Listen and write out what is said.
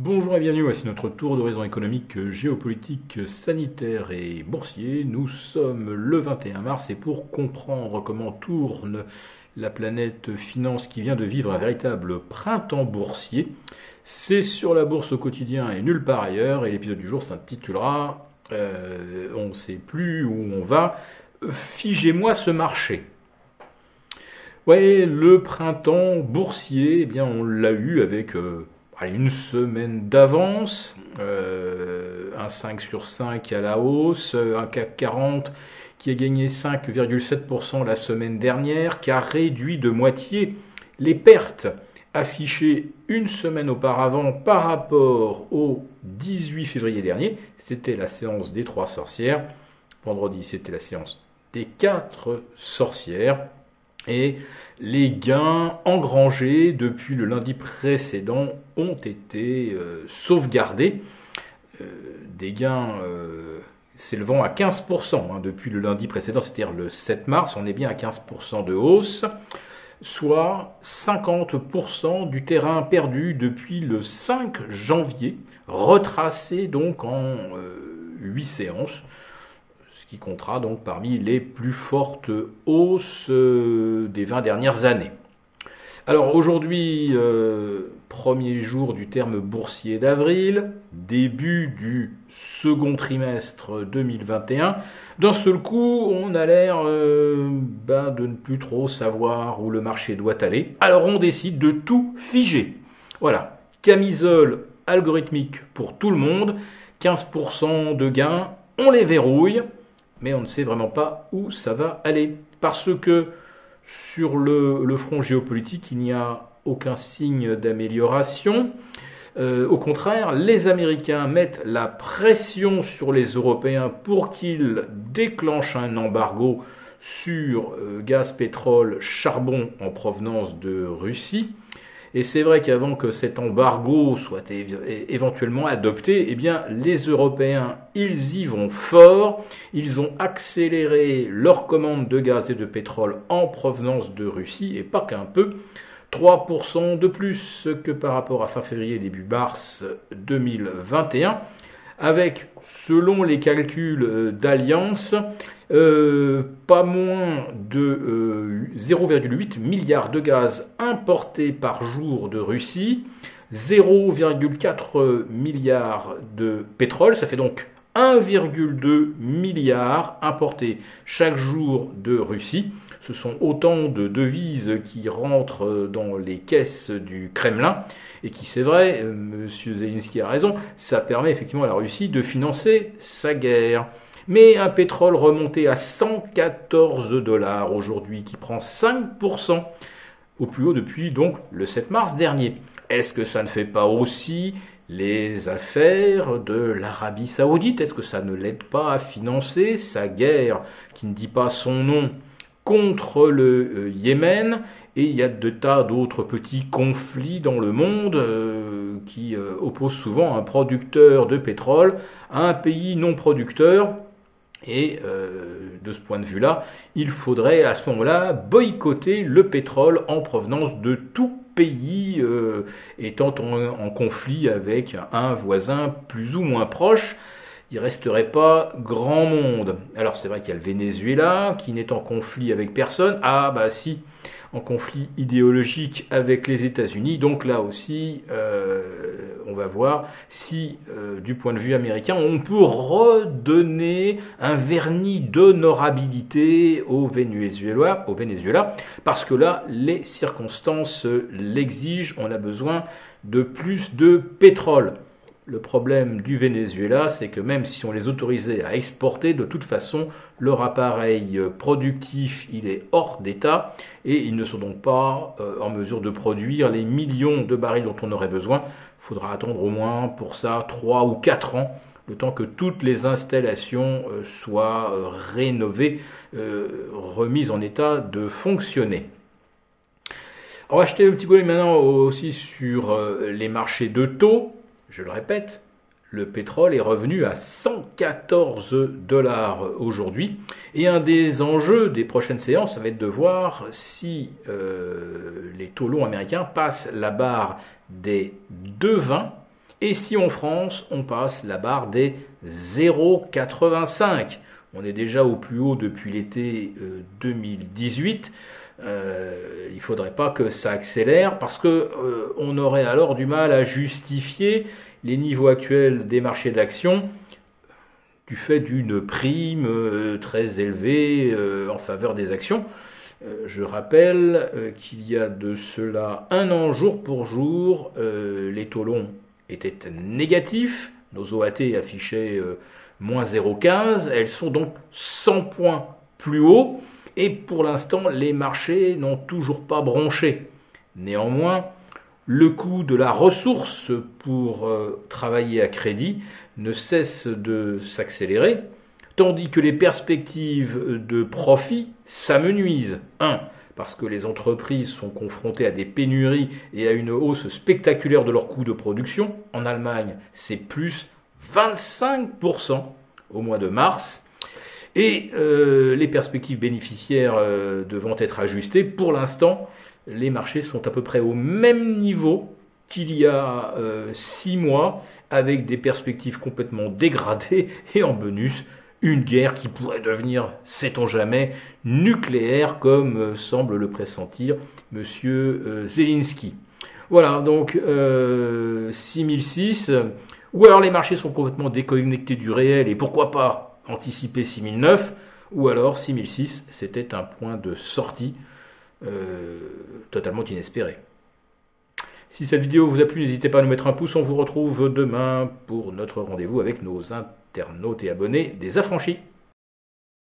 Bonjour et bienvenue, voici notre tour d'horizon économique, géopolitique, sanitaire et boursier. Nous sommes le 21 mars et pour comprendre comment tourne la planète finance qui vient de vivre un véritable printemps boursier, c'est sur la bourse au quotidien et nulle part ailleurs et l'épisode du jour s'intitulera euh, On ne sait plus où on va, figez-moi ce marché. Ouais, le printemps boursier, eh bien on l'a eu avec... Euh, une semaine d'avance, euh, un 5 sur 5 à la hausse, un CAC 40 qui a gagné 5,7% la semaine dernière, qui a réduit de moitié les pertes affichées une semaine auparavant par rapport au 18 février dernier. C'était la séance des trois sorcières. Vendredi, c'était la séance des quatre sorcières. Et les gains engrangés depuis le lundi précédent ont été euh, sauvegardés. Euh, des gains euh, s'élevant à 15% hein, depuis le lundi précédent, c'est-à-dire le 7 mars, on est bien à 15% de hausse, soit 50% du terrain perdu depuis le 5 janvier, retracé donc en 8 séances qui comptera donc parmi les plus fortes hausses euh, des 20 dernières années. Alors aujourd'hui, euh, premier jour du terme boursier d'avril, début du second trimestre 2021. D'un seul coup, on a l'air euh, ben, de ne plus trop savoir où le marché doit aller. Alors on décide de tout figer. Voilà, camisole algorithmique pour tout le monde, 15% de gains, on les verrouille mais on ne sait vraiment pas où ça va aller. Parce que sur le, front géopolitique, il n'y a aucun signe d'amélioration. Euh, au contraire, les Américains mettent la pression sur les Européens pour qu'ils déclenchent un embargo sur euh, gaz, pétrole, charbon en provenance de Russie. Et c'est vrai qu'avant que cet embargo soit éventuellement adopté, eh bien, les Européens, ils y vont fort. Ils ont accéléré leurs commandes de gaz et de pétrole en provenance de Russie, et pas qu'un peu. 3% de plus que par rapport à fin février, début mars 2021, avec, selon les calculs d'Alliance, euh, pas moins de 0,8 euh, milliards de gaz importés par jour de Russie, 0,4 milliards de pétrole, ça fait donc 1,2 milliard importés chaque jour de Russie. Ce sont autant de devises qui rentrent dans les caisses du Kremlin et qui, c'est vrai, euh, M. Zelensky a raison, ça permet effectivement à la Russie de financer sa guerre mais un pétrole remonté à 114 dollars aujourd'hui, qui prend 5% au plus haut depuis donc le 7 mars dernier. Est-ce que ça ne fait pas aussi les affaires de l'Arabie saoudite? Est-ce que ça ne l'aide pas à financer sa guerre, qui ne dit pas son nom, contre le euh, Yémen? Et il y a de tas d'autres petits conflits dans le monde euh, qui euh, opposent souvent un producteur de pétrole à un pays non producteur et euh, de ce point de vue-là, il faudrait à ce moment-là boycotter le pétrole en provenance de tout pays euh, étant en, conflit avec un voisin plus ou moins proche. Il resterait pas grand monde. Alors c'est vrai qu'il y a le Venezuela qui n'est en conflit avec personne. Ah bah si, en conflit idéologique avec les États-Unis. Donc là aussi, euh, on va voir si, euh, du point de vue américain, on peut redonner un vernis d'honorabilité au Venezuela, au Venezuela, parce que là, les circonstances l'exigent. On a besoin de plus de pétrole. Le problème du Venezuela, c'est que même si on les autorisait à exporter, de toute façon, leur appareil productif, il est hors d'état et ils ne sont donc pas euh, en mesure de produire les millions de barils dont on aurait besoin. Il faudra attendre au moins pour ça 3 ou 4 ans, le temps que toutes les installations euh, soient euh, rénovées, remises en état de fonctionner. On va acheter un petit coup maintenant aussi sur les marchés de taux. Je le répète, le pétrole est revenu à 114 dollars aujourd'hui. Et un des enjeux des prochaines séances, ça va être de voir si euh, les taux longs américains passent la barre des 2,20 Et si en France, on passe la barre des 0,85 On est déjà au plus haut depuis l'été 2018. Euh, il ne faudrait pas que ça accélère parce que euh, on aurait alors du mal à justifier les niveaux actuels des marchés d'actions du fait d'une prime euh, très élevée en faveur des actions. je rappelle qu'il y a de cela un an jour pour jour, les taux longs étaient négatifs, nos OAT affichaient moins 0,15, elles sont donc 100 points plus haut. Et pour l'instant, les marchés n'ont toujours pas bronché. Néanmoins, le coût de la ressource pour euh, travailler à crédit ne cesse de s'accélérer, tandis que les perspectives de profit s'amenuisent. 1. Parce que les entreprises sont confrontées à des pénuries et à une hausse spectaculaire de leurs coûts de production. En Allemagne, c'est plus 25% au mois de mars. Et euh, les perspectives bénéficiaires euh, devant être ajustées, pour l'instant, les marchés sont à peu près au même niveau qu'il y a euh, six mois, avec des perspectives complètement dégradées et en bonus, une guerre qui pourrait devenir, sait-on jamais, nucléaire, comme semble le pressentir M. Zelensky. Voilà, donc 6006, ou alors les marchés sont complètement déconnectés du réel, et pourquoi pas anticipé 6009, ou alors 6006, c'était un point de sortie euh, totalement inespéré. Si cette vidéo vous a plu, n'hésitez pas à nous mettre un pouce. On vous retrouve demain pour notre rendez-vous avec nos internautes et abonnés des affranchis.